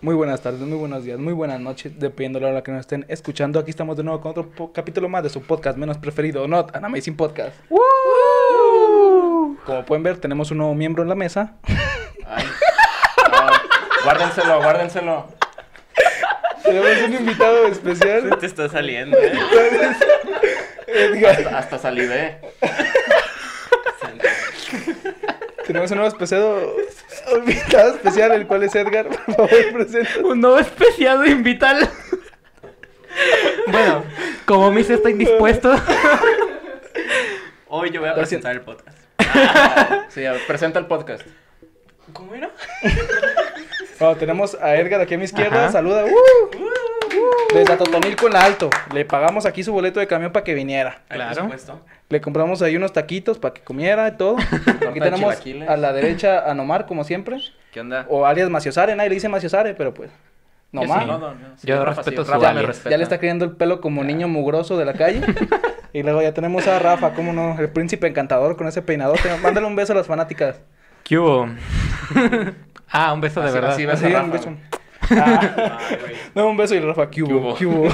Muy buenas tardes, muy buenos días, muy buenas noches, dependiendo de la hora que nos estén escuchando. Aquí estamos de nuevo con otro capítulo más de su podcast menos preferido, Not an Amazing Podcast. Como pueden ver, tenemos un nuevo miembro en la mesa. Ay. No, guárdenselo, guárdenselo. Tenemos un invitado especial, Te está saliendo, ¿eh? Edgar. Hasta, hasta salivé. Tenemos un nuevo especial, un invitado especial, el cual es Edgar. Por favor, presenta. Un nuevo especial invital. bueno, como Miss está indispuesto. Hoy yo voy a presentar el podcast. Sí, presenta el podcast. ¿Cómo era? Bueno, tenemos a Edgar aquí a mi izquierda, Ajá. saluda. ¡Uh! Desde Atotonilco en la Alto. Le pagamos aquí su boleto de camión para que viniera. Claro. Por supuesto. Le compramos ahí unos taquitos para que comiera y todo. Aquí tenemos a la derecha a Nomar, como siempre. ¿Qué onda? O alias Maciosare, nadie le dice Maciosare, pero pues. Nomar. sí. No, no, no. Sí, Yo respeto su Rafa me alias. respeta. Ya le está creyendo el pelo como niño mugroso de la calle. y luego ya tenemos a Rafa, cómo no, el príncipe encantador con ese peinador. Mándale un beso a las fanáticas. ¿Qué hubo? ah, un beso de Así- verdad. así a Rafa, un beso. Ah, no, un beso y Rafa, ¿qué hubo? ¿Qué hubo?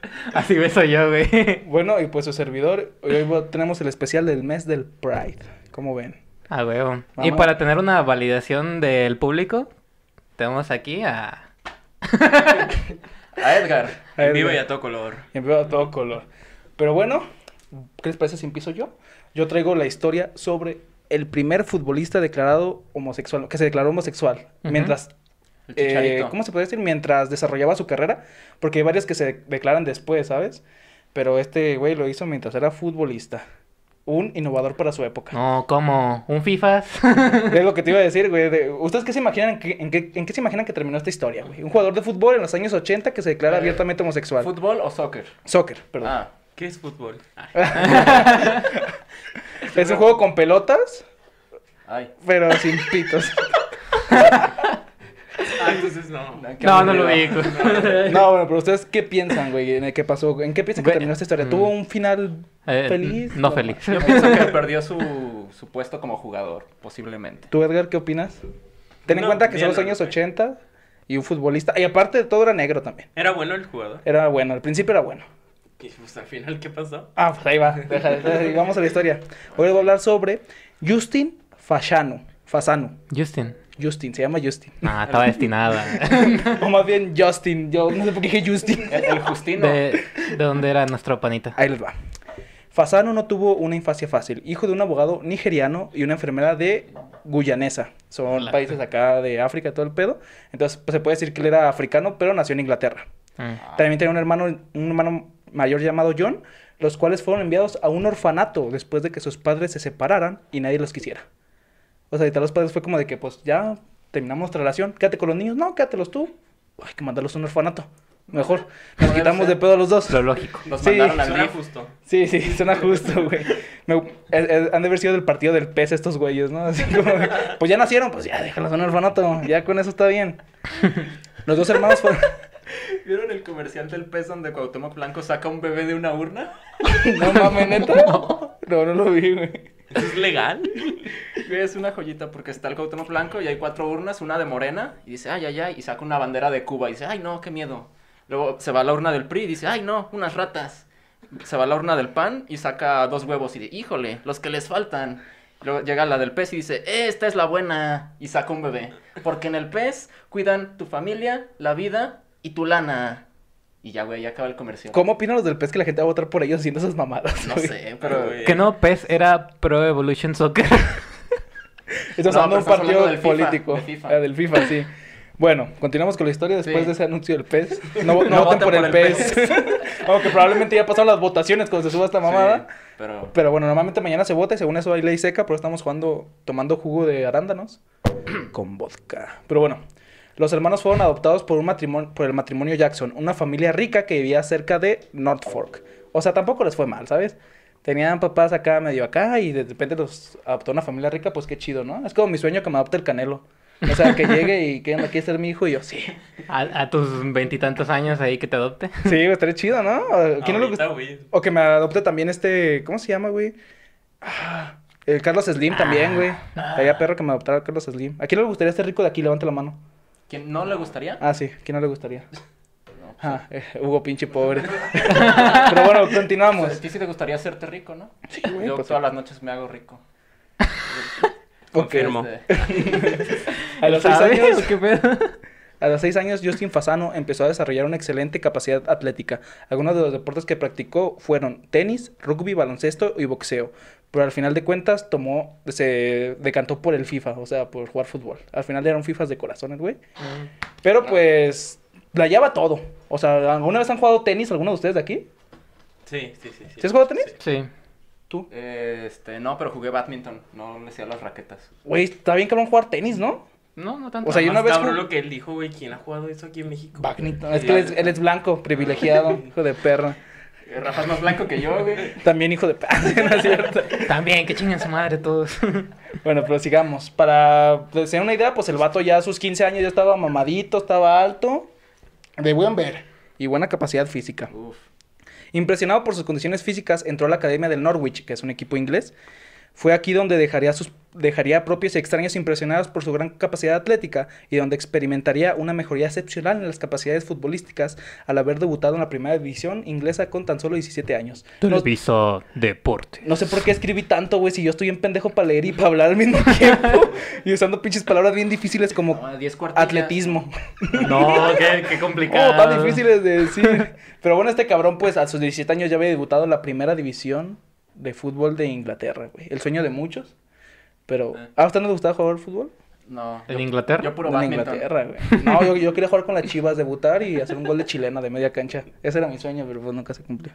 Así beso yo, güey. bueno, y pues su servidor, hoy tenemos el especial del mes del Pride. ¿Cómo ven? Ah, huevo. Y para tener una validación del público, tenemos aquí a... A Edgar. A En vivo y a todo color. En vivo a todo color. Pero bueno, ¿qué les parece si empiezo yo? Yo traigo la historia sobre el primer futbolista declarado homosexual, que se declaró homosexual, mientras, eh. ¿cómo se puede decir? Mientras desarrollaba su carrera, porque hay varios que se declaran después, ¿sabes? Pero este güey lo hizo mientras era futbolista. Un innovador para su época. No, ¿cómo? ¿Un FIFAs? Es lo que te iba a decir, güey. de- ¿Ustedes qué se imaginan, en qué, en, qué, en qué se imaginan que terminó esta historia, güey? Un jugador de fútbol en los años 80 que se declara Eh, abiertamente homosexual. ¿Fútbol o soccer? Soccer, perdón. Ah, ¿Qué es fútbol? es un juego con pelotas, ay. pero sin pitos. Ah, entonces no. Qué no, no lo vi. No, bueno, pero ustedes qué piensan, güey, en que pasó, en qué piensan que terminó esta historia. mm. ¿Tuvo un final Eh, feliz? no feliz. Yo pienso que perdió su, su puesto como jugador, posiblemente. ¿Tú, Edgar, qué opinas? Ten en No, cuenta que son los años güey. 80 y un futbolista. Y aparte de todo era negro también. ¿Era bueno el jugador? Era bueno, al principio era bueno. Y pues al final, ¿qué pasó? Ah, pues ahí va. Deja, deja, vamos a la historia. Hoy les voy a hablar sobre Justin Fasano. Fasano. Justin. Justin, se llama Justin. Ah, estaba destinada. o más bien Justin. Yo no sé por qué dije Justin. El, el Justino. ¿De, ¿De dónde era nuestro panita? Ahí les va. Fasano no tuvo una infancia fácil. Hijo de un abogado nigeriano y una enfermera de guyanesa. Son Hola. países acá de África, todo el pedo. Entonces, pues, se puede decir que él era africano, pero nació en Inglaterra. Mm. También tenía un hermano, un hermano mayor llamado John, los cuales fueron enviados a un orfanato después de que sus padres se separaran y nadie los quisiera. O sea, ahorita los padres fue como de que, pues, ya terminamos nuestra relación, quédate con los niños. No, quédatelos tú. Hay que mandarlos a un orfanato. Mejor. Nos quitamos ser. de pedo a los dos. Lo lógico. Los Sí. mandaron al Suena justo. Sí, sí, suena justo, güey. Me- han de haber sido del partido del pez estos güeyes, ¿no? Así como, de, pues ya nacieron, pues ya déjalos en el orfanato, ya con eso está bien. Los dos hermanos fueron... ¿Vieron el comercial del pez donde Cuauhtémoc Blanco saca un bebé de una urna? No mames, neta. No, no lo vi, güey. ¿Eso es legal? Güey, Es una joyita porque está el Cuauhtémoc Blanco y hay cuatro urnas, una de morena, y dice, ay, ay, ay, y saca una bandera de Cuba y dice, ay, no, qué miedo. Luego se va a la urna del PRI y dice, ay, no, unas ratas. Se va a la urna del PAN y saca dos huevos y dice, híjole, los que les faltan. Luego llega la del pez y dice, esta es la buena, y saca un bebé. Porque en el pez cuidan tu familia, la vida y tu lana. Y ya, güey, ya acaba el comercial. ¿Cómo opinan los del pez que la gente va a votar por ellos haciendo esas mamadas? No güey? sé, pero... Güey. Que no, PES era Pro Evolution Soccer. Estamos No, hablando de un estás partido hablando del FIFA, político. Ah, del FIFA, sí. Bueno, continuamos con la historia después Sí. de ese anuncio del pez. No, no voten por, el, pez. Aunque probablemente ya pasaron las votaciones cuando se suba esta mamada. Sí, pero... Pero bueno, normalmente mañana se vota y según eso hay ley seca, pero estamos jugando, tomando jugo de arándanos con vodka. Pero bueno, los hermanos fueron adoptados por, un matrimonio, por el matrimonio Jackson, una familia rica que vivía cerca de Norfolk. O sea, tampoco les fue mal, ¿sabes? Tenían papás acá, medio acá, y de repente los adoptó una familia rica, pues qué chido, ¿no? Es como mi sueño que me adopte el canelo. O sea, que llegue y que aquí ser mi hijo y yo, sí. A, a tus veintitantos años ahí que te adopte. Sí, güey, estaría chido, ¿no? ¿A ¿Quién no gusta? O que me adopte también este, ¿cómo se llama, güey? Ah, el Carlos Slim también, güey. Estaría perro que me adoptara Carlos Slim. ¿A quién no le gustaría este rico de aquí? Levante la mano. ¿Quién no le gustaría? Ah, sí, ¿quién no le gustaría? Ah, eh, Hugo pinche pobre. Pero bueno, continuamos. a ti sí te gustaría hacerte rico, ¿no? Sí, güey, Yo pues, todas las noches me hago rico. Confirmo. Este, a los seis años, ¿O ¿Qué pedo? a los seis años, Justin Fasano empezó a desarrollar una excelente capacidad atlética. Algunos de los deportes que practicó fueron tenis, rugby, baloncesto y boxeo. Pero al final de cuentas tomó, se decantó por el FIFA, o sea, por jugar fútbol. Al final eran FIFAs de corazones, güey. Pero pues, la lleva todo. O sea, ¿alguna vez han jugado tenis alguno de ustedes de aquí? Sí, sí, sí. ¿Sí has jugado tenis? Sí. ¿Tú? este, no, pero jugué badminton. No le hacía las raquetas. Güey, está bien cabrón jugar tenis, ¿no? No, no tanto. O sea, yo una vez cabrón lo que él dijo, güey. ¿Quién ha jugado eso aquí en México? Badminton. Es que él es, él es blanco, privilegiado, hijo de perra. Eh, Rafa es más blanco que yo, güey. También hijo de perra, ¿no es cierto? También, que chinguen su madre todos. Bueno, pero sigamos. Para tener una idea, pues el vato ya a sus 15 años ya estaba mamadito, estaba alto, de buen ver y buena capacidad física. Uf. Impresionado por sus condiciones físicas, entró a la academia del Norwich, que es un equipo inglés. Fue aquí donde dejaría, sus, dejaría a propios y extraños impresionados por su gran capacidad atlética y donde experimentaría una mejoría excepcional en las capacidades futbolísticas al haber debutado en la primera división inglesa con tan solo 17 años. No, Televisa Deporte. no sé por qué escribí tanto, güey, si yo estoy en pendejo para leer y para hablar al mismo tiempo y usando pinches palabras bien difíciles como No, 10 cuartillas. atletismo. No, qué, qué complicado. Oh, tan difíciles de decir. Pero bueno, este cabrón, pues a sus 17 años ya había debutado en la primera división de fútbol de Inglaterra, güey. El sueño de muchos. Pero, Ah. ¿a usted no le gustaba jugar fútbol? No. ¿En yo- Inglaterra? Yo puro en. Inglaterra, güey. No, yo, yo quería jugar con las chivas, debutar y hacer un gol de chilena de media cancha. Ese era mi sueño, pero pues nunca se cumplió.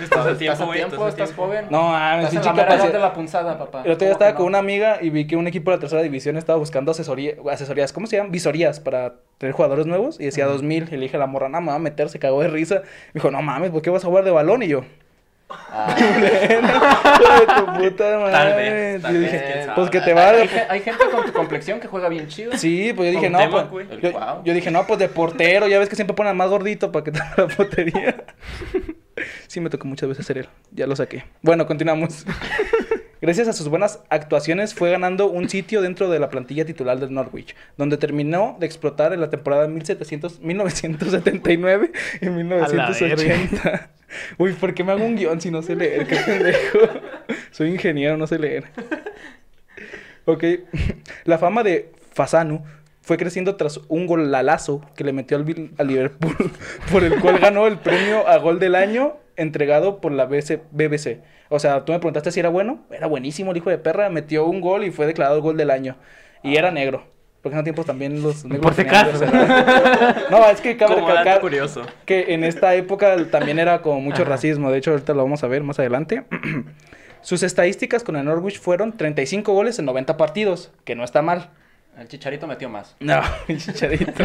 Estás a Estás tiempo, güey. tiempo, estás joven. No, mames, Estás pinche capacidad. de la punzada, papá. El otro día ¿Cómo estaba que con no? una amiga y vi que un equipo de la tercera división estaba buscando asesoría, asesorías, ¿cómo se llaman? Visorías para tener jugadores nuevos y decía 2000. Y le dije a la morra, no, me va a meter, se cagó de risa. Me dijo, no mames, ¿por qué vas a jugar de balón? Y yo, Ah, de tu puta madre. Tal vez, tal Yo vez, dije, quién sabe. pues que te hay, va hay, hay gente con tu complexión que juega bien chido. Sí, pues yo dije, no, pues. Yo, dije, no, pues de portero, ya ves que siempre ponen más gordito para que te haga la portería. Sí, me tocó muchas veces ser él. Ya lo saqué. Bueno, continuamos. Gracias a sus buenas actuaciones fue ganando un sitio dentro de la plantilla titular del Norwich, donde terminó de explotar en la temporada 1700, 1979 y 1980. Uy, ¿por qué me hago un guion si no sé leer? Qué pendejo. Soy ingeniero, no sé leer. Ok. La fama de Fasanu fue creciendo tras un golalazo que le metió al, al Liverpool, por el cual ganó el premio a gol del año entregado por la BC BBC. O sea, tú me preguntaste si era bueno. Era buenísimo el hijo de perra. Metió un gol y fue declarado el gol del año. Y era negro. Porque en ese tiempo también los negros Por si acaso. No, es que cabe recalcar curioso. que en esta época también era como mucho Ajá. racismo. De hecho, ahorita lo vamos a ver más adelante. Sus estadísticas con el Norwich fueron 35 goles en 90 partidos, que no está mal. El chicharito metió más. No, chicharito.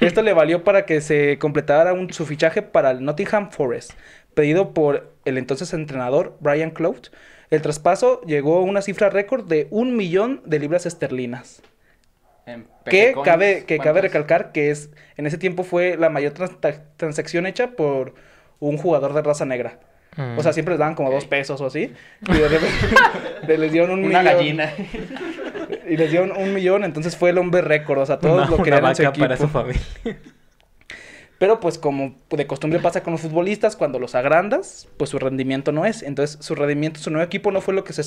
Esto le valió para que se completara un, su fichaje para el Nottingham Forest, pedido por el entonces entrenador Brian Clough. El traspaso llegó a una cifra récord de un millón de libras esterlinas. En Que cabe, que cabe recalcar que es en ese tiempo fue la mayor trans- transacción hecha por un jugador de raza negra. Mm. O sea, siempre les daban como dos pesos o así. Y de repente les dieron un Una millón. gallina. Y les dieron un millón, entonces fue el hombre récord. O sea, todos Una- lo una querían en su vaca equipo. para su familia. Pero pues como de costumbre pasa con los futbolistas, cuando los agrandas, pues su rendimiento no es. Entonces su rendimiento, su nuevo equipo no fue lo que se,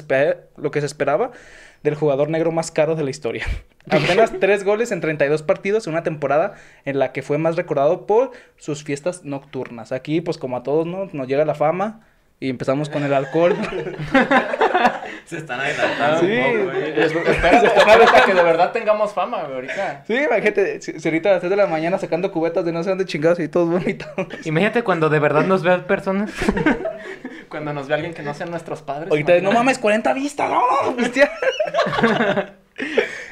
lo que se esperaba del jugador negro más caro de la historia. Apenas tres goles en 32 partidos en una temporada en la que fue más recordado por sus fiestas nocturnas. Aquí pues como a todos ¿no? nos llega la fama y empezamos con el alcohol. Se están adelantando Sí. un poco, güey. Espérate, espérate hasta que de verdad tengamos fama, güey, ahorita. sí, imagínate, si, si ahorita a las 3 de la mañana sacando cubetas de no sé dónde chingados y todos vomitados. Imagínate cuando de verdad nos vean personas. Cuando nos ve alguien que no sean nuestros padres. Ahorita, no mames, 40 vistas, no, hostia.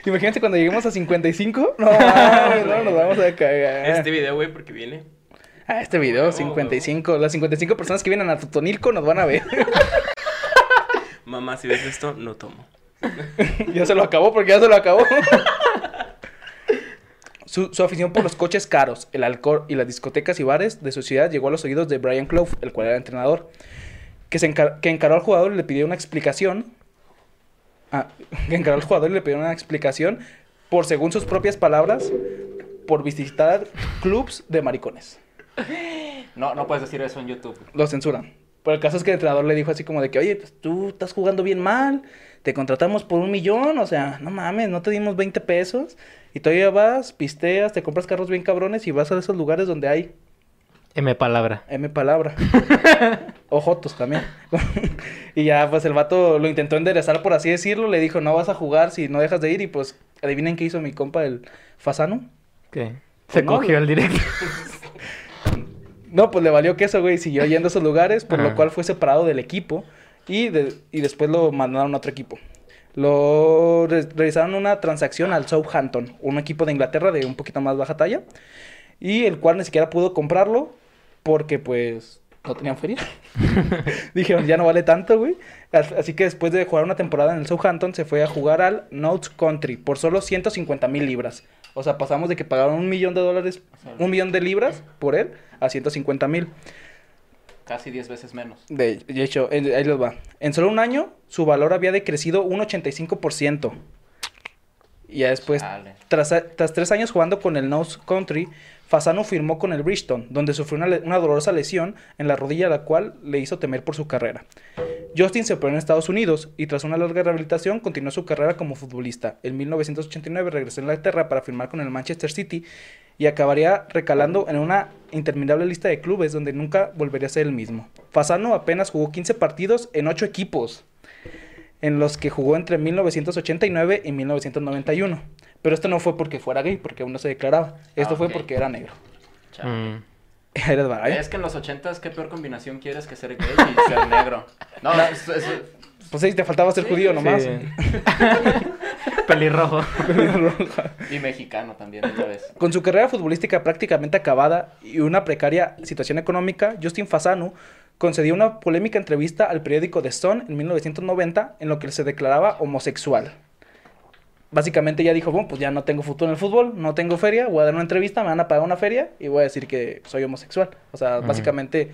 Imagínate cuando lleguemos a 55. No, mames, no, nos vamos a cagar. Este video, güey, porque viene. Ah, este video, 55. Las 55 personas que vienen a Totonilco nos van a ver. Mamá, si ves esto, no tomo. ya se lo acabó porque ya se lo acabó. Su, su afición por los coches caros, el alcohol y las discotecas y bares de su ciudad llegó a los oídos de Brian Clough, el cual era entrenador, que, se encar- que encaró al jugador y le pidió una explicación. Ah, que encaró al jugador y le pidió una explicación por, según sus propias palabras, por visitar clubs de maricones. No, no puedes decir eso en YouTube. Lo censuran. Pero el caso es que el entrenador le dijo así como de que, oye, pues tú estás jugando bien mal, te contratamos por un millón, o sea, no mames, no te dimos 20 pesos, y todavía vas, pisteas, te compras carros bien cabrones y vas a esos lugares donde hay M palabra. M palabra. Ojotos también. y ya, pues el vato lo intentó enderezar, por así decirlo, le dijo, no vas a jugar si no dejas de ir, y pues, adivinen qué hizo mi compa, el Fasano. ¿Qué? Se no, cogió el directo. No, pues le valió queso, güey, siguió yendo a esos lugares, por lo cual fue separado del equipo y, de- y después lo mandaron a otro equipo. Lo re- realizaron una transacción al Southampton, un equipo de Inglaterra de un poquito más baja talla, y el cual ni siquiera pudo comprarlo porque pues no tenían feria. Dijeron, ya no vale tanto, güey. As- Así que después de jugar una temporada en el Southampton, se fue a jugar al Notts Country por solo 150 mil libras. O sea, pasamos de que pagaron un millón de dólares, un millón de libras por él, a 150 mil. Casi 10 veces menos. De, de hecho, ahí les va. En solo un año, su valor había decrecido un 85%. Y ya después, tras, tras tres años jugando con el Nose Country, Fasano firmó con el Bridgestone, donde sufrió una, una dolorosa lesión en la rodilla, la cual le hizo temer por su carrera. Justin se operó en Estados Unidos y tras una larga rehabilitación continuó su carrera como futbolista. En 1989 regresó a Inglaterra para firmar con el Manchester City y acabaría recalando en una interminable lista de clubes donde nunca volvería a ser el mismo. Fasano apenas jugó 15 partidos en 8 equipos, en los que jugó entre 1989 y 1991. Pero esto no fue porque fuera gay, porque aún no se declaraba. Esto Ah, fue porque era negro. Mm. Eres. Es que en los 80 qué peor combinación quieres que ser gay y ser negro. No, eso- Pues sí, te faltaba ser judío nomás. Sí. Pelirrojo. y mexicano también, ya ves. Con su carrera futbolística prácticamente acabada y una precaria situación económica, Justin Fasano concedió una polémica entrevista al periódico The Sun en 1990 en lo que se declaraba homosexual. Básicamente ya dijo, bueno, pues ya no tengo futuro en el fútbol, no tengo feria, voy a dar una entrevista, me van a pagar una feria y voy a decir que soy homosexual. O sea, básicamente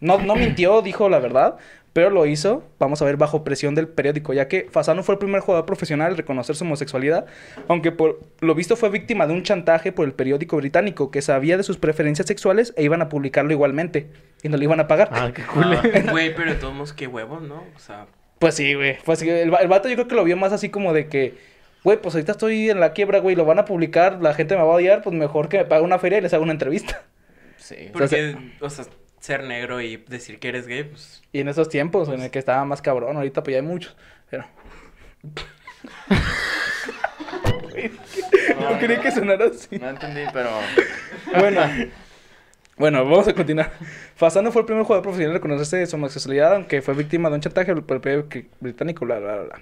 no, no mintió, dijo la verdad, pero lo hizo, vamos a ver, bajo presión del periódico, ya que Fasano fue el primer jugador profesional en reconocer su homosexualidad, aunque por lo visto fue víctima de un chantaje por el periódico británico, que sabía de sus preferencias sexuales e iban a publicarlo igualmente, y no le iban a pagar. Ah, qué cool. Ah, Güey, pero de todos modos, qué huevos, ¿no? O sea, Pues sí, güey. Pues sí, el, el vato yo creo que lo vio más así como de que, güey, pues ahorita estoy en la quiebra, güey, lo van a publicar, la gente me va a odiar, pues mejor que me pague una feria y les haga una entrevista. Sí. porque, o sea, ser negro y decir que eres gay, pues. Y en esos tiempos en el que estaba más cabrón, ahorita pues ya hay muchos. Pero... Güey, no quería que sonara así. No entendí, pero... Bueno, bueno, vamos a continuar. Fasano fue el primer jugador profesional en reconocerse su homosexualidad, aunque fue víctima de un chantaje por el periódico británico, bla, bla, bla.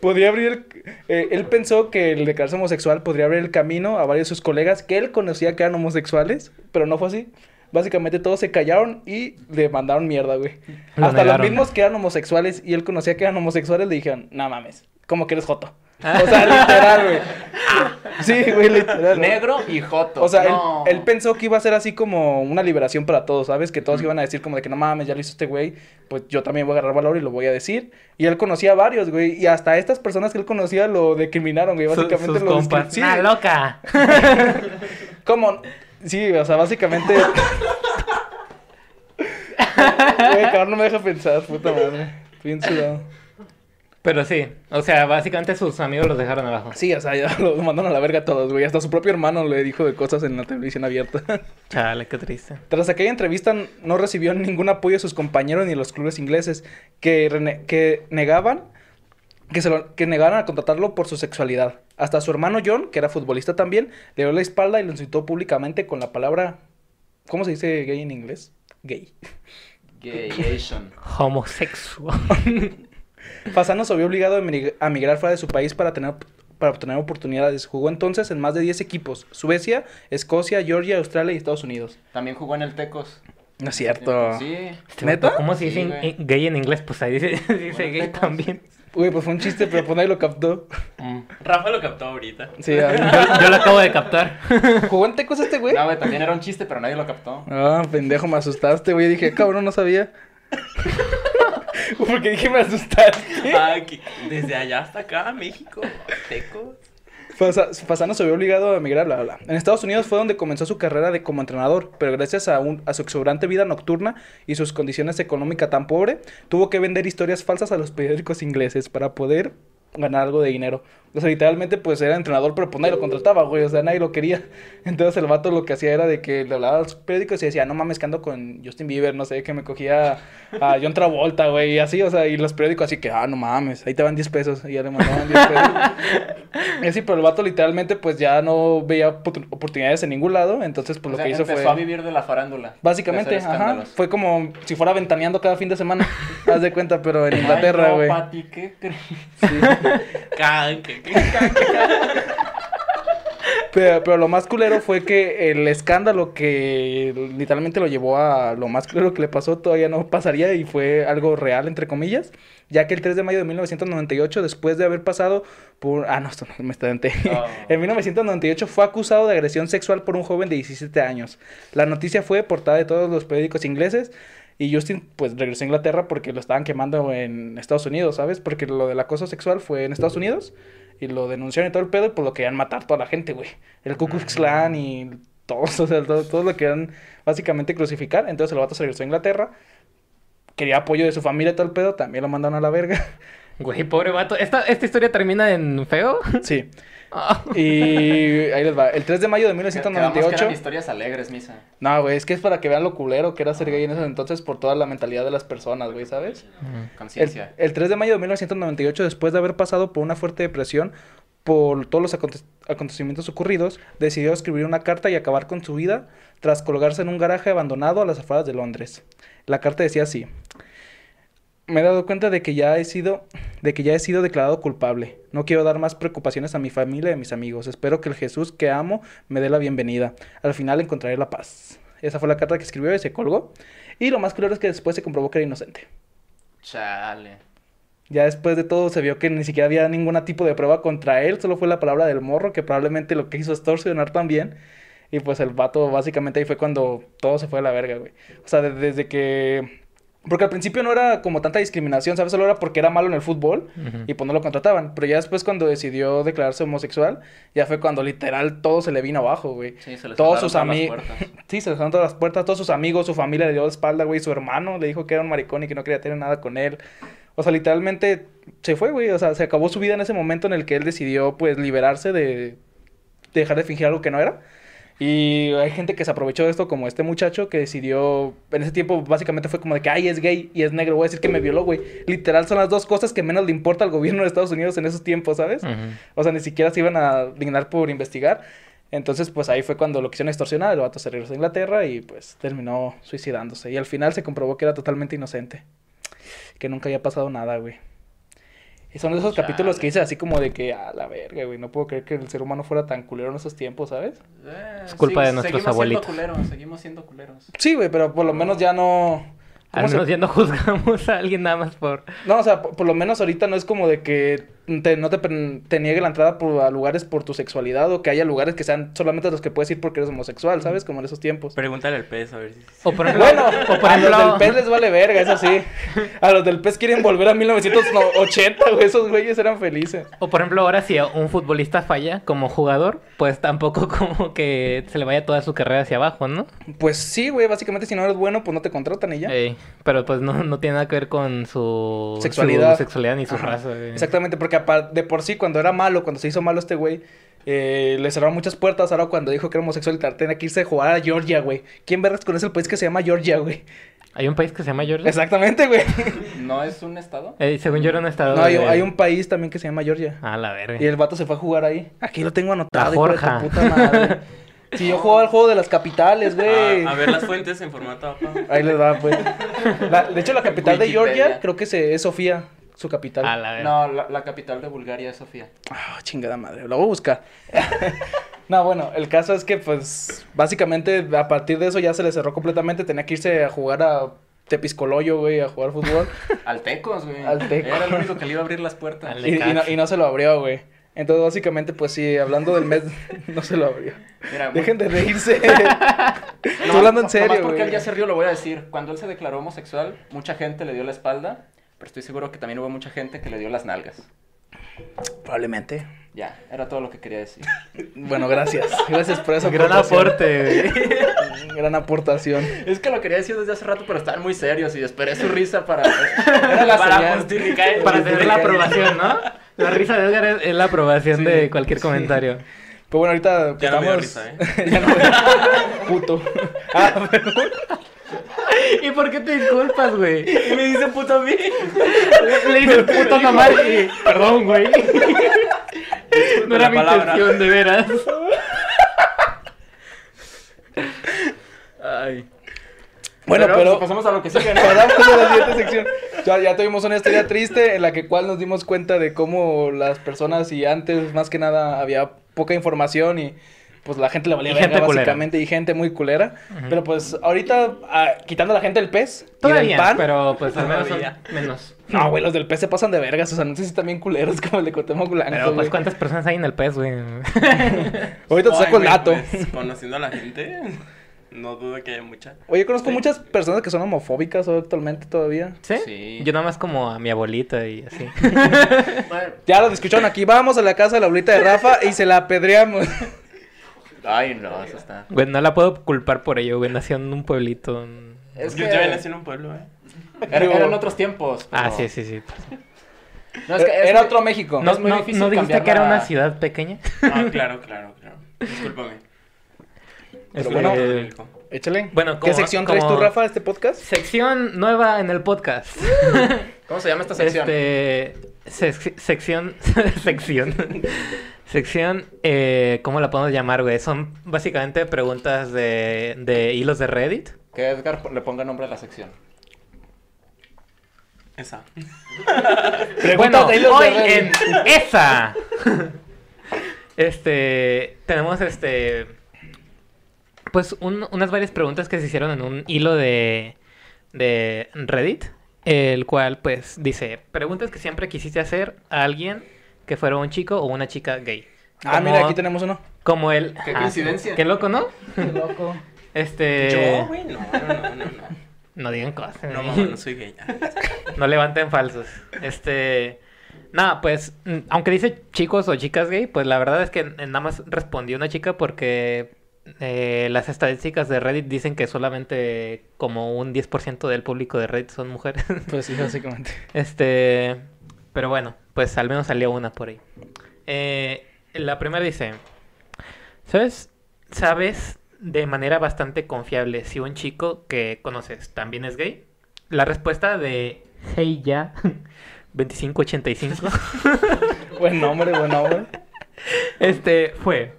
Podría abrir, el- eh, él pensó que el declararse homosexual podría abrir el camino a varios de sus colegas que él conocía que eran homosexuales, pero no fue así. Básicamente todos se callaron y le mandaron mierda, güey. Lo Hasta negaron. los mismos que eran homosexuales y él conocía que eran homosexuales le dijeron, no mames, ¿cómo que eres joto? O sea, literal, güey. Sí, güey, literal. Negro y joto. O sea, él- No. él, pensó que iba a ser así como una liberación para todos, ¿sabes? Que todos iban a decir como de que no mames, ya lo hizo este güey, pues yo también voy a agarrar valor y lo voy a decir. Y él conocía a varios, güey, y hasta estas personas que él conocía lo decriminaron, güey, Su- básicamente sus lo compas. Sí, ¡Nah, loca! ¿cómo? Sí, o sea, básicamente... Güey, cabrón, no me deja pensar, puta madre. Estoy bien sudado. Pero sí, o sea, básicamente sus amigos los dejaron abajo. Sí, o sea, ya lo mandaron a la verga todos, güey. Hasta su propio hermano le dijo de cosas en la televisión abierta. Chale, qué triste. Tras aquella entrevista no recibió ningún apoyo de sus compañeros ni de los clubes ingleses que, rene- que negaban que, se lo- que negaran a contratarlo por su sexualidad. Hasta su hermano John, que era futbolista también, le dio la espalda y lo insultó públicamente con la palabra ¿Cómo se dice gay en inglés? Gay. Gayation. Homosexual. Fasano se vio obligado a migrar fuera de su país para tener para obtener oportunidades. Jugó entonces en más de 10 equipos: Suecia, Escocia, Georgia, Australia y Estados Unidos. También jugó en el Tecos. No es cierto. Sí. ¿Neta? ¿Cómo se dice in- gay en inglés? Pues ahí dice, dice Bueno, gay tecos. también. Uy, pues fue un chiste, pero pues nadie lo captó. Rafa lo captó ahorita. Sí, a- Yo, yo lo acabo de captar. ¿Jugó en Tecos este güey? No, güey, también era un chiste, pero nadie lo captó. Ah, pendejo, me asustaste, güey. Dije, cabrón, no sabía. Porque dije, me asustaste. Ah, que desde allá hasta acá, México. Fasa- Fasano se vio obligado a emigrar, bla, bla, bla. En Estados Unidos fue donde comenzó su carrera de como entrenador, pero gracias a, un- a su exuberante vida nocturna y sus condiciones económicas tan pobre, tuvo que vender historias falsas a los periódicos ingleses para poder ganar algo de dinero. O sea, literalmente, pues era entrenador, pero pues nadie lo contrataba, güey. O sea, nadie lo quería. Entonces el vato lo que hacía era de que le hablaba a los periódicos y decía, no mames, que ando con Justin Bieber, no sé, que me cogía a John Travolta, güey, y así, o sea, y los periódicos así que, ah, no mames, ahí te van 10 pesos. Y ya le mandaban 10 pesos. y así, pero el vato literalmente, pues ya no veía oportun- oportunidades en ningún lado. Entonces, pues O lo sea, que hizo empezó fue. a vivir de la farándula. Básicamente, ajá. Fue como si fuera ventaneando cada fin de semana. Haz de cuenta, pero en Inglaterra, güey. no, ¿qué crees? Can, que- que- Pero, pero lo más culero fue que el escándalo que literalmente lo llevó a lo más culero que le pasó todavía no pasaría y fue algo real, entre comillas, ya que el 3 de mayo de 1998, después de haber pasado por... Ah, no, esto no me estudianté. Oh. En 1998 fue acusado de agresión sexual por un joven de 17 años. La noticia fue portada de todos los periódicos ingleses y Justin pues regresó a Inglaterra porque lo estaban quemando en Estados Unidos, ¿sabes? Porque lo del acoso sexual fue en Estados Unidos y lo denunciaron y todo el pedo y pues lo querían matar toda la gente, güey. El Ku Klux Klan y todos, o sea, todo, todos lo querían básicamente crucificar. Entonces el vato se regresó a Inglaterra, quería apoyo de su familia y todo el pedo, también lo mandaron a la verga. Güey, pobre vato. ¿Esta, esta historia termina en feo? Sí. Ah. Y ahí les va. El 3 de mayo de Quedamos que 1998. eran historias alegres, Misa. No, güey, es que es para que vean lo culero que era ser gay en ese entonces por toda la mentalidad de las personas, güey, ¿sabes? El, Conciencia. el 3 de mayo de 1998, después de haber pasado por una fuerte depresión por todos los aconte- acontecimientos ocurridos, decidió escribir una carta y acabar con su vida tras colgarse en un garaje abandonado a las afueras de Londres. La carta decía así: Me he dado cuenta de que ya he sido de que ya he sido declarado culpable. No quiero dar más preocupaciones a mi familia y a mis amigos. Espero que el Jesús que amo me dé la bienvenida. Al final encontraré la paz. Esa fue la carta que escribió y se colgó. Y lo más claro es que después se comprobó que era inocente. Chale. Ya después de todo se vio que ni siquiera había ningún tipo de prueba contra él, solo fue la palabra del morro, que probablemente lo que hizo es torsionar también. Y pues el vato básicamente ahí fue cuando todo se fue a la verga, güey. O sea, de- desde que... Porque al principio no era como tanta discriminación, ¿sabes? Solo era porque era malo en el fútbol y pues no lo contrataban. Pero ya después cuando decidió declararse homosexual, ya fue cuando literal todo se le vino abajo, güey. Sí, se les Todos sus amigos. Sí, se le cerraron todas las puertas. Todos sus amigos, su familia le dio la espalda, güey. Su hermano le dijo que era un maricón y que no quería tener nada con él. O sea, literalmente se fue, güey. O sea, se acabó su vida en ese momento en el que él decidió, pues, liberarse de, de dejar de fingir algo que no era. Y hay gente que se aprovechó de esto, como este muchacho que decidió, en ese tiempo básicamente fue como de que, ay, es gay y es negro, voy a decir que me violó, güey. Literal son las dos cosas que menos le importa al gobierno de Estados Unidos en esos tiempos, ¿sabes? O sea, ni siquiera se iban a dignar por investigar. Entonces, pues ahí fue cuando lo quisieron extorsionar. El vato se regresó a Inglaterra y pues terminó suicidándose. Y al final se comprobó que era totalmente inocente. Que nunca había pasado nada, güey. Y son de esos Chale. capítulos que dices así como de que, a la verga, güey. No puedo creer que el ser humano fuera tan culero en esos tiempos, ¿sabes? Eh, Es culpa sí, de nuestros seguimos abuelitos. Siendo culeros, seguimos siendo culeros. Sí, güey, pero por lo menos ya no. Al ¿cómo se- menos ya no juzgamos a alguien nada más por... No, o sea, por, por lo menos ahorita no es como de que te- no te, niegue la entrada por, a lugares por tu sexualidad o que haya lugares que sean solamente los que puedes ir porque eres homosexual, ¿sabes? Como en esos tiempos. Pregúntale al pez a ver si. O por ejemplo... Bueno, o por a los del pez les vale verga, eso sí. A los del pez quieren volver a 1980, güey. Esos güeyes eran felices. O por ejemplo, ahora si un futbolista falla como jugador, pues tampoco como que se le vaya toda su carrera hacia abajo, ¿no? Pues sí, güey. Básicamente, si no eres bueno, pues no te contratan y ya. Ey, pero pues no, no tiene nada que ver con su Sexualidad. su sexualidad ni su Ajá. raza. güey. Exactamente, porque de por sí, cuando era malo, cuando se hizo malo este güey, eh, le cerraron muchas puertas. Ahora, cuando dijo que era homosexual, tenía que irse a jugar a Georgia, güey. ¿Quién verás conoce el país que se llama Georgia, güey? Hay un país que se llama Georgia. Exactamente, güey. ¿No es un estado? Eh, según yo era un estado No, hay, un país también que se llama Georgia. Ah, la verga. Y el vato se fue a jugar ahí. Aquí lo tengo anotado, La hijo de tu Jorja. puta madre. Si yo jugaba el juego de las capitales, güey. Ah, a ver las fuentes en formato APA. Ahí les va, pues. La- de hecho, la capital de. Georgia creo que se, es Sofía, su capital. Ah, la. No, la, la capital de Bulgaria es Sofía. Ah, chingada madre, lo voy a buscar. no, bueno, el caso es que, pues, básicamente, a partir de eso ya se le cerró completamente. Tenía que irse a jugar a Tepiscoloyo, güey, a jugar fútbol. Altecos, güey. Altecos. Era el único que le iba a abrir las puertas. Y, y no, y no se lo abrió, güey. Entonces, básicamente, pues sí, hablando del mes, no se lo abrió. Mira, Dejen de reírse. No, Estoy hablando en serio, nomás porque güey. él ya se rió, lo voy a decir. Cuando él se declaró homosexual, mucha gente le dio la espalda, pero estoy seguro que también hubo mucha gente que le dio las nalgas. Probablemente. Ya, era todo lo que quería decir. Bueno, gracias. Gracias por esa Gran aporte. Gran aportación. Es que lo quería decir desde hace rato, pero estaban muy serios y esperé su risa para... Era la Para señal. justificar. Para tener la aprobación, ¿no? La risa de Edgar es, es la aprobación Sí, de cualquier sí. comentario. Pero bueno, ahorita Ya no me dio estamos... risa, ¿eh? ya no me Puto. Ah, perdón. ¿Y por qué te disculpas, güey? Y me dice puto a mí. Le, le dices puto mamá y... Perdón, güey. No era mi palabra. intención, de veras. Ay. Bueno, pero... pues, pasamos a lo que sigue, ¿no? Pasamos a la siguiente sección. Ya, ya tuvimos una historia triste en la que cual nos dimos cuenta de cómo las personas y antes más que nada había poca información y pues la gente le valía Y verga, gente culera. básicamente y gente muy culera. Pero pues ahorita ah, quitando a la gente del pez y del Todavía, pan. pero pues al menos menos. No, güey, los del pez se pasan de vergas, sus anuncios están bien culeros como el de Cuauhtémoc Blanco, Pero pues cuántas personas hay en el pez, güey. Ahorita te saco el dato. pues, conociendo a la gente, no dudo que haya mucha. Oye, yo conozco Sí. muchas personas que son homofóbicas hoy actualmente todavía. ¿Sí? Sí. Yo nada más como a mi abuelita y así. Bueno, Ya lo escucharon aquí, vamos a la casa de la abuelita de Rafa y se la apedreamos. Ay, no, eso está. Güey, no la puedo culpar por ello, güey. Nació en un pueblito. en- Es Yo que ya nací en un pueblo, ¿eh? era- eran otros tiempos. Ah, pero- sí, sí, sí. No, es que- es Era que- otro México. ¿No, es muy no, difícil ¿no dijiste cambiar que era una ciudad pequeña? Ah, claro, claro, claro. Discúlpame. Pero Este, bueno, Tónico. Échale. Bueno, ¿Qué como- sección traes tú, Rafa, de este podcast? Sección nueva en el podcast. ¿Cómo se llama esta sección? Este. sec- sección. sección. Sección. Eh, ¿Cómo la podemos llamar, güey? Son básicamente preguntas de, de hilos de Reddit. Que Edgar le ponga nombre a la sección. Esa. Preguntas bueno, de hilos de hoy Reddit. en esa. este. Tenemos este. Pues un- unas varias preguntas que se hicieron en un hilo de. de Reddit. El cual, pues, dice: Preguntas que siempre quisiste hacer a alguien que fuera un chico o una chica gay. Ah, mira, aquí tenemos uno. Como él. Qué Ah, coincidencia. Qué loco, ¿no? loco. Este. Yo, güey, no, no, no, no, no. No digan cosas. No, mamá, no soy gay. No levanten falsos. Este. Nada, pues, aunque dice chicos o chicas gay, pues la verdad es que nada más respondió una chica porque eh, las estadísticas de Reddit dicen que solamente como un 10% del público de Reddit son mujeres. Pues sí, básicamente. Este. Pero bueno, pues al menos salió una por ahí. Eh, la primera dice: ¿Sabes? ¿Sabes de manera bastante confiable si un chico que conoces también es gay? La respuesta de Hey Ya 2585 Buen nombre, buen nombre. este fue: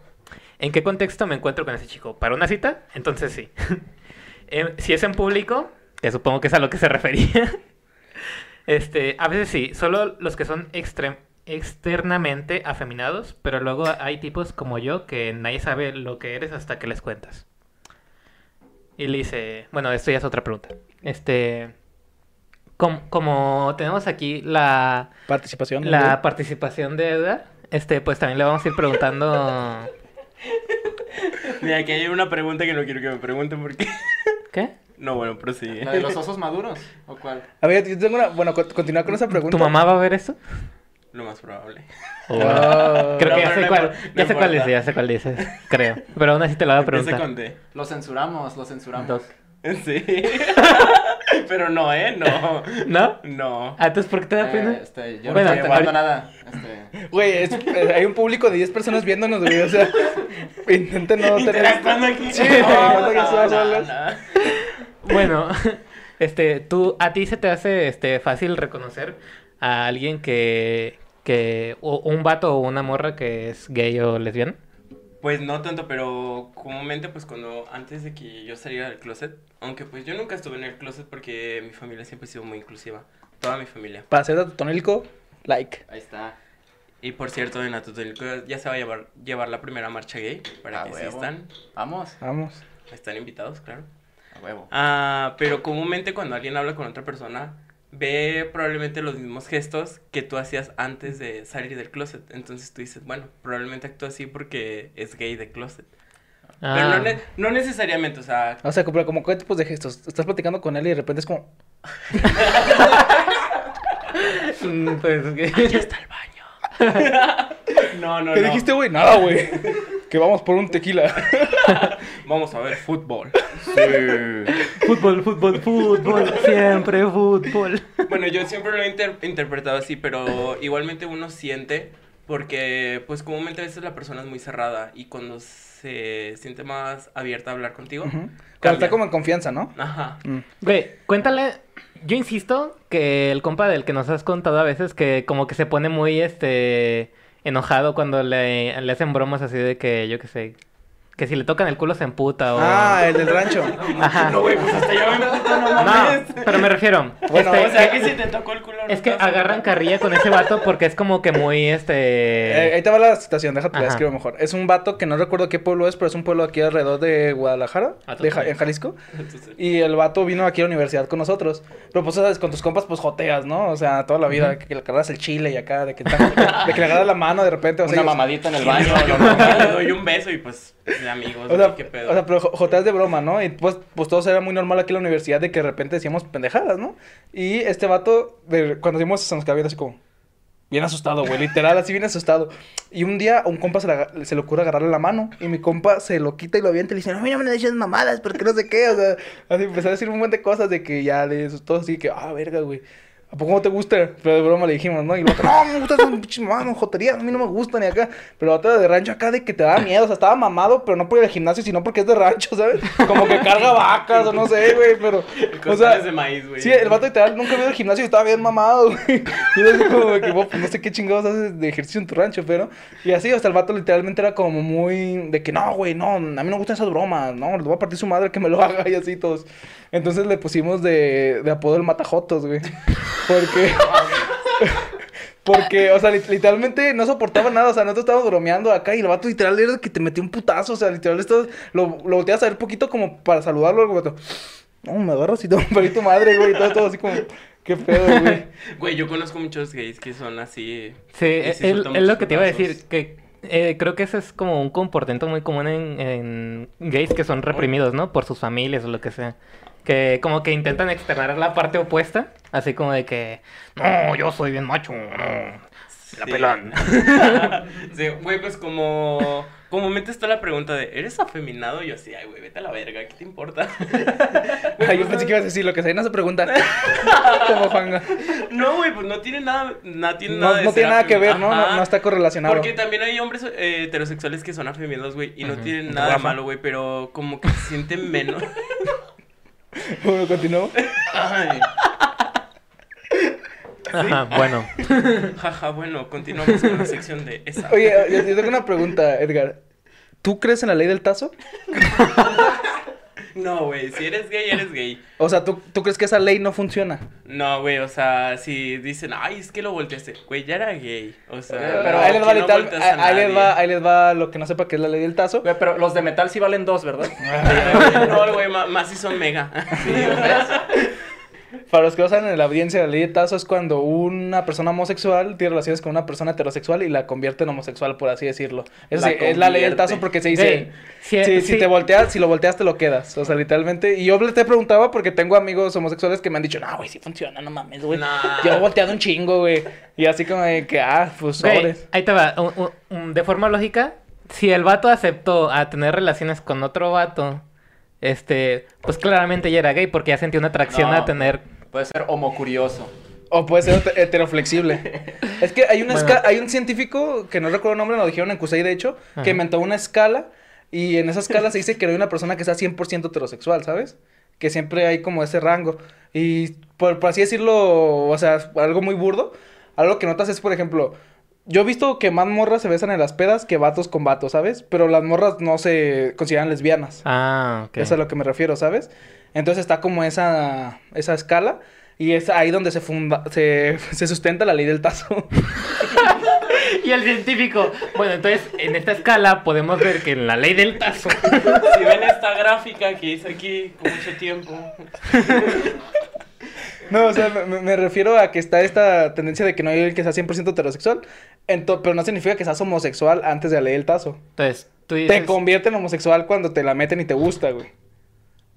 ¿En qué contexto me encuentro con ese chico? ¿Para una cita? Entonces sí. Eh, si es en público, que supongo que es a lo que se refería. Este, a veces sí, solo los que son extrem- externamente afeminados, pero luego hay tipos como yo que nadie sabe lo que eres hasta que les cuentas. Y le dice, bueno, esto ya es otra pregunta. Este, com- como tenemos aquí la, Participación. ¿no? la participación de Edgar, este, pues también le vamos a ir preguntando... Mira, aquí hay una pregunta que no quiero que me pregunten porque. ¿Qué? No, bueno, prosigue. ¿La de los osos maduros? ¿O cuál? A ver, yo tengo una... Bueno, co- continúa con esa pregunta. ¿Tu mamá va a ver esto? Lo más probable. Ah. Creo No, que ya pero sé no cuál, impor- ya no sé cuál dice, ya sé cuál dices, creo. Pero aún así te la voy a preguntar. con D. Lo censuramos, lo censuramos. Dos. Sí. Pero no, ¿eh? No. ¿No? No. Ah, entonces, ¿por qué te da Eh, pena? este, yo Bueno, no estoy entendiendo ahorita- nada. Este, Güey, es- eh, hay un público de 10 personas viéndonos, güey. O sea, intenten no tener... Interactuando aquí. Sí, no, no, no, no, no. Bueno, este, tú, a ti se te hace este fácil reconocer a alguien que, que, o un vato o una morra que es gay o lesbiana. Pues no tanto, pero comúnmente pues cuando antes de que yo saliera del closet, aunque pues yo nunca estuve en el closet porque mi familia siempre ha sido muy inclusiva, toda mi familia. Para ser atotónico, like. ahí está. Y por cierto, en Atotonilco ya se va a llevar, llevar la primera marcha gay, para A que si huevo. están, Vamos. Vamos. están invitados, claro. A huevo. Ah, pero comúnmente cuando alguien habla con otra persona, ve probablemente los mismos gestos que tú hacías antes de salir del closet. Entonces tú dices, bueno, probablemente actúa así porque es gay de closet. Pero Ah, no, ne- no necesariamente, o sea, O sea, como, como qué tipos de gestos. Estás platicando con él y de repente es como... mm, pues, está el baño. No, no, ¿Qué no. dijiste, güey? Nada, güey. Que vamos por un tequila. Vamos a ver fútbol. Fútbol, fútbol, fútbol, siempre fútbol. Bueno, yo siempre lo he inter- interpretado así, pero igualmente uno siente, porque pues comúnmente a veces la persona es muy cerrada y cuando se siente más abierta a hablar contigo. Cuando cambia. está como en confianza, ¿no? Ajá. Mm. Güey, cuéntale. Yo insisto que el compa del que nos has contado a veces que como que se pone muy este enojado cuando le, le hacen bromas así de que yo qué sé. Que si le tocan el culo se emputa o. Ah, el del rancho. Ajá. No, güey, pues hasta yo me emputo, no No, mames. pero me refiero. Bueno, este, O sea, que- que si te tocó el culo. no es que agarran carrilla con ese vato porque es como que muy Eh, este. ahí te va la situación, déjate la escribo mejor. Es un vato que no recuerdo qué pueblo es, pero es un pueblo aquí alrededor de Guadalajara, Ah, de Ja- total. en Jalisco. Y el vato vino aquí a la universidad con nosotros. Pero pues, sabes, con tus compas, pues joteas, ¿no? O sea, toda la vida, que, que le agarras el chile y acá, de que, de que le agarras la mano de repente. O sea, Una mamadita en el baño. normal. le doy un beso y pues de amigos, O sea, qué pedo. o sea, pero jo- joteas de broma, ¿no? Y pues, pues todo era muy normal aquí en la universidad de que de repente decíamos pendejadas, ¿no? Y este vato, de, cuando decimos, se nos quedaba así como, bien asustado, güey, literal, así bien asustado. Y un día a un compa se, la- se le ocurre agarrarle la mano y mi compa se lo quita y lo avienta y le dice, no, mira, me eches mamadas, porque no sé qué, o sea, así empezó a decir un montón de cosas de que ya le asustó así que, ah, verga, güey. ¿A poco no te gusta? Pero de broma le dijimos, ¿no? Y el otro, no, me gustan esas pinches mamadas, joterías, a mí no me gustan ni acá. Pero el otro de rancho acá de que te da miedo, o sea, estaba mamado, pero no por ir al gimnasio, sino porque es de rancho, ¿sabes? Como que carga vacas o no sé, güey, pero... O sea, de maíz, güey. Sí, el vato literal nunca había ido al gimnasio y estaba bien mamado, güey. Y era así como de que, "Bueno, pues no sé qué chingados haces de ejercicio en tu rancho, pero... Y así, hasta el vato literalmente era como muy... De que, no, güey, no, a mí no me gustan esas bromas, no, le voy a partir su madre que me lo haga y así todos. Entonces le pusimos de, de apodo el Matajotos, güey. Porque... Porque, o sea, lit- literalmente no soportaba nada. O sea, nosotros estábamos bromeando acá y el vato literal era el que te metió un putazo. O sea, literal, estabas- lo, lo volteas a ver poquito como para saludarlo. El vato, no, me agarras y te voy tu madre, güey. Y todo, todo así como, qué pedo, güey. Güey, yo conozco muchos gays que son así. Sí, es, es sueltan lo que te iba a decir, que eh, creo que ese es como un comportamiento muy común en, en gays que son reprimidos, ¿no? Por sus familias o lo que sea. Que como que intentan externar la parte opuesta, así como de que, no, yo soy bien macho, no, la Sí. pelan. sí, güey, pues como. Comúnmente está la pregunta de, ¿eres afeminado? Y yo así, ay, güey, vete a la verga, ¿qué te importa? Ay, yo pensé que ibas a decir lo que sea, no se preguntan. como Juanga. no, güey, pues no tiene nada, no tiene No, nada de no tiene nada que ver, ¿no? No, no está correlacionado. Porque también hay hombres eh, heterosexuales que son afeminados, güey, y no Ujú. tienen nada Rafa. malo, güey, pero como que se sienten menos. Bueno, continuamos. Ay, Ajá, bueno. jaja, bueno, continuamos con la sección de esa. Oye, yo, yo tengo una pregunta, Edgar. ¿Tú crees en la ley del tazo? No, güey, si eres gay, eres gay. O sea, ¿tú, ¿tú crees que esa ley no funciona? No, güey, o sea, si dicen, ay, es que lo volteaste, güey, ya era gay. O sea, Pero Pero ahí les va, no ahí les va, ahí les va lo que no sepa que es la ley del tazo. Güey, Pero los de metal sí valen dos, ¿verdad? No, güey, más si son mega. Sí. Para los que no saben, en la audiencia, la ley del tazo es cuando una persona homosexual tiene relaciones con una persona heterosexual y la convierte en homosexual, por así decirlo. Eso La sí, es la ley del tazo porque se dice... Sí, si si- te volteas, si lo volteas te lo quedas, o sea, literalmente. Y yo te preguntaba porque tengo amigos homosexuales que me han dicho, no, güey, sí funciona, no mames, güey. Nah. Yo he volteado un chingo, güey. Y así como de que, ah, pues Güey, sobres. ahí te va. un- un- un- de forma lógica, si el vato aceptó a tener relaciones con otro vato, este, pues claramente ya era gay porque ya sentía una atracción No. a tener. Puede ser homocurioso. O puede ser hete- heteroflexible. es que hay, una Bueno. esca- hay un científico, que no recuerdo el nombre, lo dijeron en CUSEI de hecho, Ajá. que inventó una escala. Y en esa escala se dice que no hay una persona que sea 100% heterosexual, ¿sabes? Que siempre hay como ese rango. Y por, por así decirlo, o sea, algo muy burdo. Algo que notas es, por ejemplo, yo he visto que más morras se besan en las pedas que vatos con vatos, ¿sabes? Pero las morras no se consideran lesbianas. Ah, ok. Eso es a lo que me refiero, ¿sabes? Entonces está como esa, esa escala y es ahí donde se funda, se, se sustenta la ley del tazo. Y el científico. Bueno, entonces en esta escala podemos ver que en la ley del tazo. Si ven esta gráfica que hice aquí con mucho tiempo. No, o sea, me, me refiero a que está esta tendencia de que no hay alguien que sea 100% heterosexual, pero no significa que seas homosexual antes de la ley del tazo. Entonces, tú Te convierte en homosexual cuando te la meten y te gusta, güey.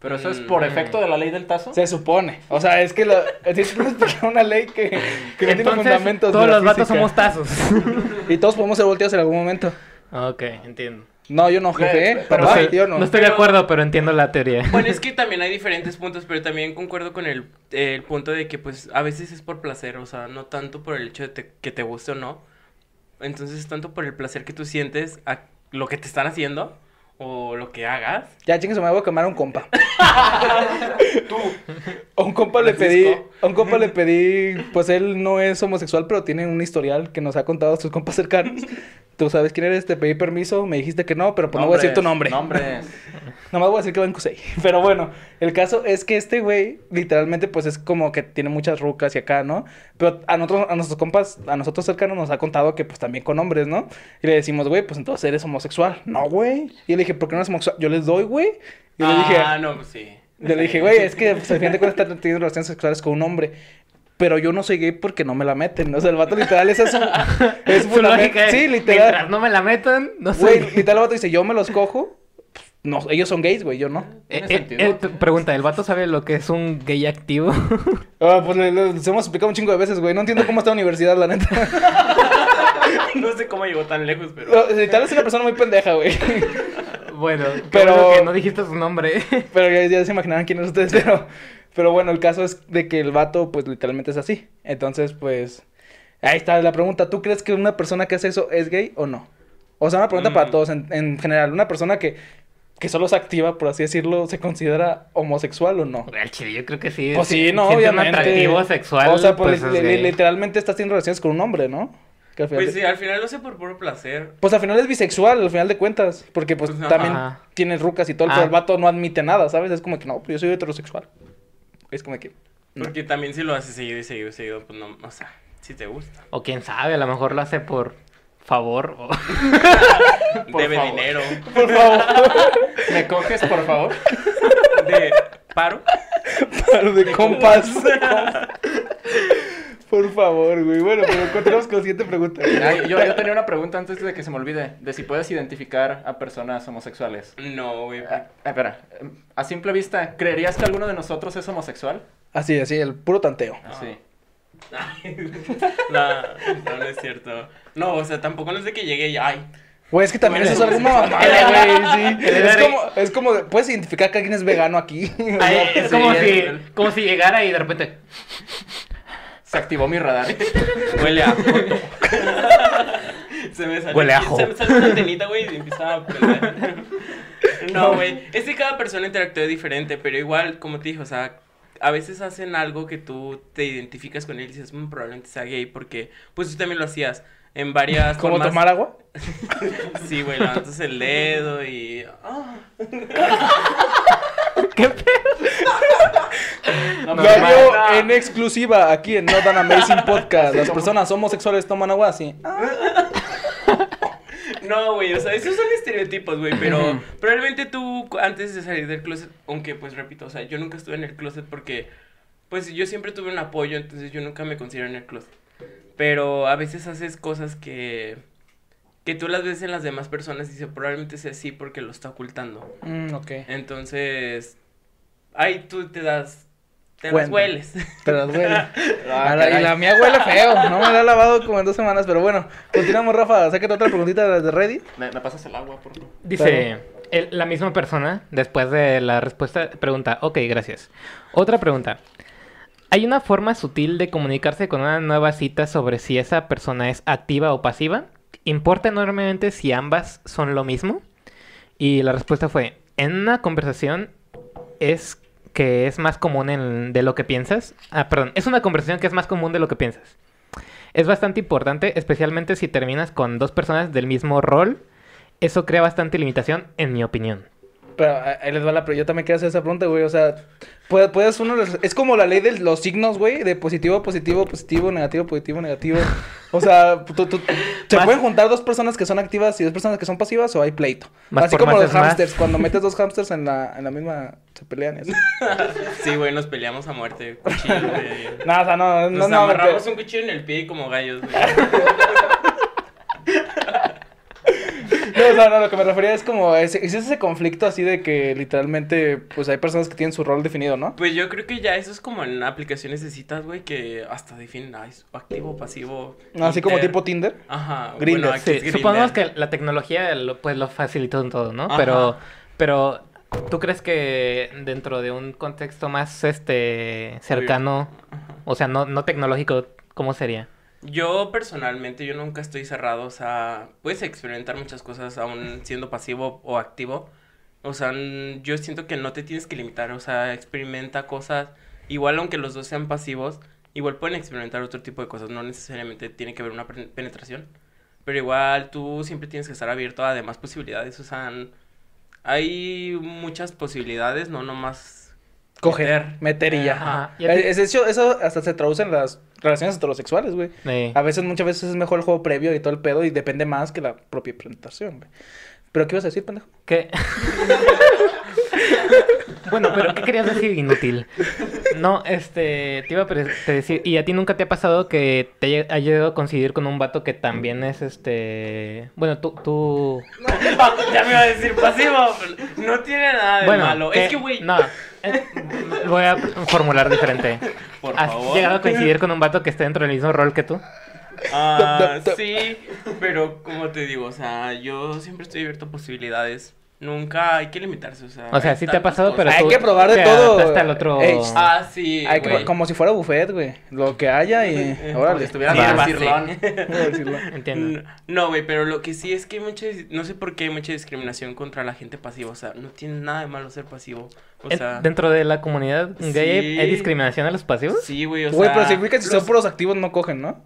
Pero eso es por Mm. efecto de la ley del tazo. Se supone. O sea, es que la, es una ley que, que no tiene Entonces, fundamentos. todos de la los vatos física. somos tazos. Y todos podemos ser volteados en algún momento. ok, entiendo. No, yo no, jefe. Pero Pero no, ay, estoy, yo no. no estoy de acuerdo, pero entiendo la teoría. Bueno, es que también hay diferentes puntos, pero también concuerdo con el, el punto de que pues a veces es por placer, o sea, no tanto por el hecho de te- que te guste o no. Entonces es tanto por el placer que tú sientes a lo que te están haciendo o lo que hagas. Ya, chingue, me voy a quemar a un compa. A un compa le pedí. A un compa le pedí, pues él no es homosexual, pero tiene un historial que nos ha contado sus compas cercanos. Tú sabes quién eres, te pedí permiso, me dijiste que no, pero pues no voy a decir tu nombre. Nombres. Nomás voy a decir que va en Cusey. Pero bueno, el caso es que este güey, literalmente, pues es como que tiene muchas rucas y acá, ¿no? Pero a nosotros, a nuestros compas, a nosotros cercanos nos ha contado que pues también con hombres, ¿no? Y le decimos, güey, pues entonces eres homosexual. No, güey. Y le dije, ¿por qué no eres homosexual? Yo les doy, güey. Y le dije, ah, no, pues sí. Yo le dije, güey, es que pues, al final de cuentas están teniendo relaciones sexuales con un hombre. Pero yo no soy gay porque no me la meten. O sea, el vato literal es eso. Es Su lógica es, Sí, Mientras literal. no me la metan, no Güey, soy... literal el vato dice, yo me los cojo. No, ellos son gays, güey, yo no. Eh, ¿Tiene eh, eh, pregunta, ¿el vato sabe lo que es un gay activo? Ah, pues le- le- les hemos explicado un chingo de veces, güey. No entiendo cómo está la universidad, la neta. no sé cómo llegó tan lejos, pero... No, Literal es una persona muy pendeja, güey. Bueno, Pero- pero... que no dijiste su nombre. Pero ya, ya se imaginarán quién es ustedes, pero... Pero bueno, el caso es de que el vato, pues, literalmente es así. Entonces, pues... Ahí está la pregunta. ¿Tú crees que una persona que hace eso es gay o no? O sea, una pregunta para Mm. todos en, en general. ¿Una persona que, que solo se activa, por así decirlo, se considera homosexual o no? Al chile, yo creo que sí. Pues sí, no, siente un obviamente. atractivo sexual, O sea, pues, pues, li- li- literalmente estás teniendo relaciones con un hombre, ¿no? Que al final Pues de- sí, al final lo sé por puro placer. Pues al final es bisexual, al final de cuentas. Porque pues Pues, también ajá. tiene rucas y todo, Ah. pero el vato no admite nada, ¿sabes? Es como que no, pues yo soy heterosexual. Es como que. no. Porque también si lo haces seguido y seguido y seguido, pues no, o sea, si te gusta. O quién sabe, a lo mejor lo hace por favor. o- Por Debe favor. dinero. Por favor, ¿Me coges, por favor? De paro. paro de compas. Por favor, güey. Bueno, pero continuamos con la siguiente pregunta. Ay, yo, yo tenía una pregunta antes de que se me olvide. De si puedes identificar a personas homosexuales. No, güey. Ah, espera, em, a simple vista, ¿creerías que alguno de nosotros es homosexual? Así, así, el puro tanteo. Así. No, no, no es cierto. No, o sea, tampoco no es de que llegue y ay. Güey, es que también Bueno, eso es alguna pues, mamada, güey, sí. Es como, es como, puedes identificar que alguien es vegano aquí. Ay, es sí, como, es- si, como si llegara y de repente... Se activó mi radar. Huele a joto. Se me salió. Huele a. Se me salió una antenita, güey, y empieza a. No, güey. Es que cada persona interactúa diferente, pero igual, como te dije, o sea, a veces hacen algo que tú te identificas con él y dices, "Mm, probablemente sea gay, porque pues tú también lo hacías en varias ¿Cómo formas. tomar agua? Sí, güey, levantas el dedo y. ah. No, me Gallo mata. en exclusiva aquí en Not an Amazing Podcast. Las personas homosexuales toman agua así. No, güey, o sea, esos son estereotipos, güey, pero probablemente tú antes de salir del closet, aunque pues repito, o sea, yo nunca estuve en el closet porque pues yo siempre tuve un apoyo, entonces yo nunca me considero en el closet. Pero a veces haces cosas que que tú las ves en las demás personas y dices, probablemente sea así porque lo está ocultando. Mm, ok. Entonces, ahí tú te das te las hueles. Pero duele. Ah, A la- y la mía huele feo. No me la he lavado como en dos semanas. Pero bueno, continuamos, Rafa. Sáquete otra preguntita de las de Reddit. ¿Me, me pasas el agua, por favor? Dice, el- la misma persona, después de la respuesta, pregunta, ok, gracias. Otra pregunta. ¿Hay una forma sutil de comunicarse con una nueva cita sobre si esa persona es activa o pasiva? ¿Importa enormemente si ambas son lo mismo? Y la respuesta fue, en una conversación es que es más común de lo que piensas. Ah, perdón, es una conversación que es más común de lo que piensas. Es bastante importante, especialmente si terminas con dos personas del mismo rol. Eso crea bastante limitación, en mi opinión. Pero eh, ahí les va la. Pero yo también quiero hacer esa pregunta, güey. O sea, puede- puedes uno. Es como la ley de los signos, güey. De positivo, positivo, positivo, negativo, positivo, negativo. O sea, tú- tú- se Más- pueden juntar dos personas que son activas y dos personas que son pasivas o hay pleito. Más así como más los es más. hamsters. Cuando metes dos hamsters en la, en la misma. Se pelean así. Sí, güey, nos peleamos a muerte, cuchillo, güey. No, o sea, no, no, Nos no. amarramos pero- un cuchillo en el pie como gallos, güey. No, o sea, no, lo que me refería es como, ese- existe ese conflicto así de que literalmente, pues hay personas que tienen su rol definido, ¿no? Pues yo creo que ya eso es como en aplicaciones de citas, güey, que hasta definen ah, es activo, pasivo. Así como tipo Tinder. Ajá. Grindr. bueno, aquí Sí, supongamos que la tecnología lo, pues lo facilitó en todo, ¿no? Ajá. Pero, pero ¿tú crees que dentro de un contexto más este cercano, o sea, no, no tecnológico, ¿cómo sería? Yo personalmente, yo nunca estoy cerrado, o sea, puedes experimentar muchas cosas aún siendo pasivo o activo. O sea, yo siento que no te tienes que limitar, o sea, experimenta cosas, igual aunque los dos sean pasivos, igual pueden experimentar otro tipo de cosas, no necesariamente tiene que haber una penetración, pero igual tú siempre tienes que estar abierto a demás posibilidades, o sea, hay muchas posibilidades, no nomás Coger, meter y ya. Ajá. ¿Y a ti? Es- eso, eso hasta se traduce en las relaciones heterosexuales, güey. A veces, muchas veces es mejor el juego previo y todo el pedo y depende más que la propia presentación, güey. ¿Pero qué ibas a decir, pendejo? ¿Qué? bueno, pero ¿qué querías decir inútil? No, este, te iba a te decir, ¿y a ti nunca te ha pasado que te haya- llegado a coincidir con un vato que también es este, bueno, tú, tú, ya me iba a decir pasivo, no tiene nada de bueno, malo, que- es que, güey, no, voy a formular diferente. por ¿Has favor. llegado a coincidir con un vato que esté dentro del mismo rol que tú? Ah, sí, pero como te digo, o sea, yo siempre estoy abierto a posibilidades. Nunca hay que limitarse, o sea. O sea, hay sí te ha pasado, pero. Hay tú que probar de todo. adaptaste al otro... Ey, Ah, sí, Hay que- güey. como si fuera buffet, güey. Lo que haya y... Órale. si estuviera en el. Entiendo. No, güey, pero lo que sí es que hay mucha, no sé por qué hay mucha discriminación contra la gente pasiva, o sea, no tiene nada de malo ser pasivo, o En- sea, Dentro de la comunidad gay hay- sí. hay discriminación a los pasivos? sí, güey, o Güey, sea, pero significa que si los- son puros activos no cogen, ¿no?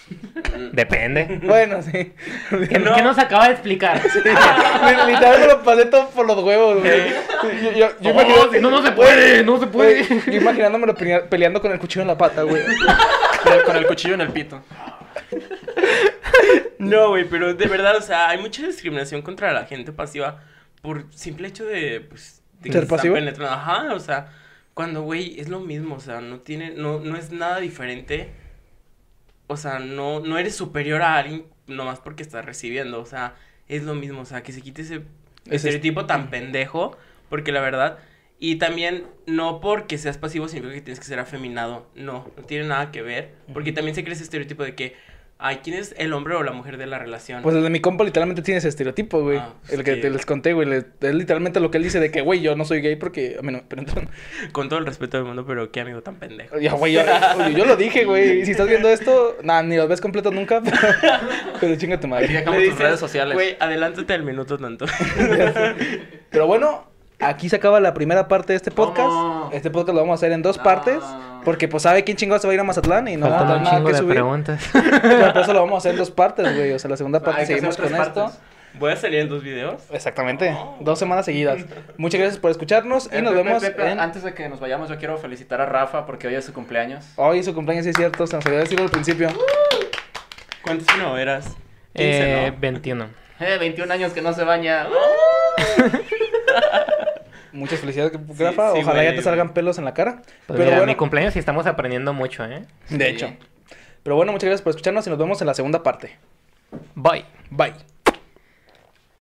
Depende. Bueno, sí. ¿Qué, No. qué nos acaba de explicar? Li- Literal me lo pasé todo por los huevos, güey. Yo, yo, yo Oh, si no, no se puede, no se puede. Güey, Yo imaginándomelo pelea- peleando con el cuchillo en la pata, güey. Con el- Con el cuchillo en el pito. No, güey, pero de verdad, o sea, hay mucha discriminación contra la gente pasiva por simple hecho de, pues, de que ¿Ser pasivo? Ajá, o sea, cuando, güey, es lo mismo, o sea, no tiene, no, no es nada diferente. O sea, no, no eres superior a alguien nomás porque estás recibiendo, o sea, es lo mismo, o sea, que se quite ese Ese- estereotipo tan pendejo, porque la verdad, y también no porque seas pasivo significa que tienes que ser afeminado, no, no tiene nada que ver, porque también se crea ese estereotipo de que, ay, ¿quién es el hombre o la mujer de la relación? Pues el de mi compa literalmente tiene ese estereotipo, güey. Ah, pues el que te les conté, güey. le- Es literalmente lo que él dice de que, güey, yo no soy gay porque a mí no penetran. Con todo el respeto del mundo, pero qué amigo tan pendejo. Ya, güey, yo, lo dije, güey. Y si estás viendo esto, nada, ni lo ves completo nunca, pero, pero chinga tu madre. dejamos Le tus redes sociales. Güey, adelántate al minuto tanto. Pero bueno, aquí se acaba la primera parte de este podcast. ¿Cómo? Este podcast lo vamos a hacer en dos No. partes. Porque, pues, sabe quién chingado se va a ir a Mazatlán y no va a tener un nada chingo que de subir. preguntas. Pero por eso lo vamos a hacer en dos partes, güey. O sea, la segunda parte Hay seguimos con esto. Voy a salir en dos videos. Exactamente. Dos semanas seguidas. Muchas gracias por escucharnos y Eh, nos Pepe, vemos Pepe, en... Antes de que nos vayamos, yo quiero felicitar a Rafa porque hoy es su cumpleaños. Hoy su cumpleaños sí es cierto, se nos olvidó decirlo al principio. ¿Cuántos primaveras? 15, Eh, ¿no? 21. Eh, 21 años que no se baña. Muchas felicidades, Grafa. sí, Ojalá ya te salgan pelos en la cara. Pues Pero mira, bueno, mi cumpleaños y estamos aprendiendo mucho, ¿eh? de Sí. hecho. Pero bueno, muchas gracias por escucharnos y nos vemos en la segunda parte. Bye. Bye.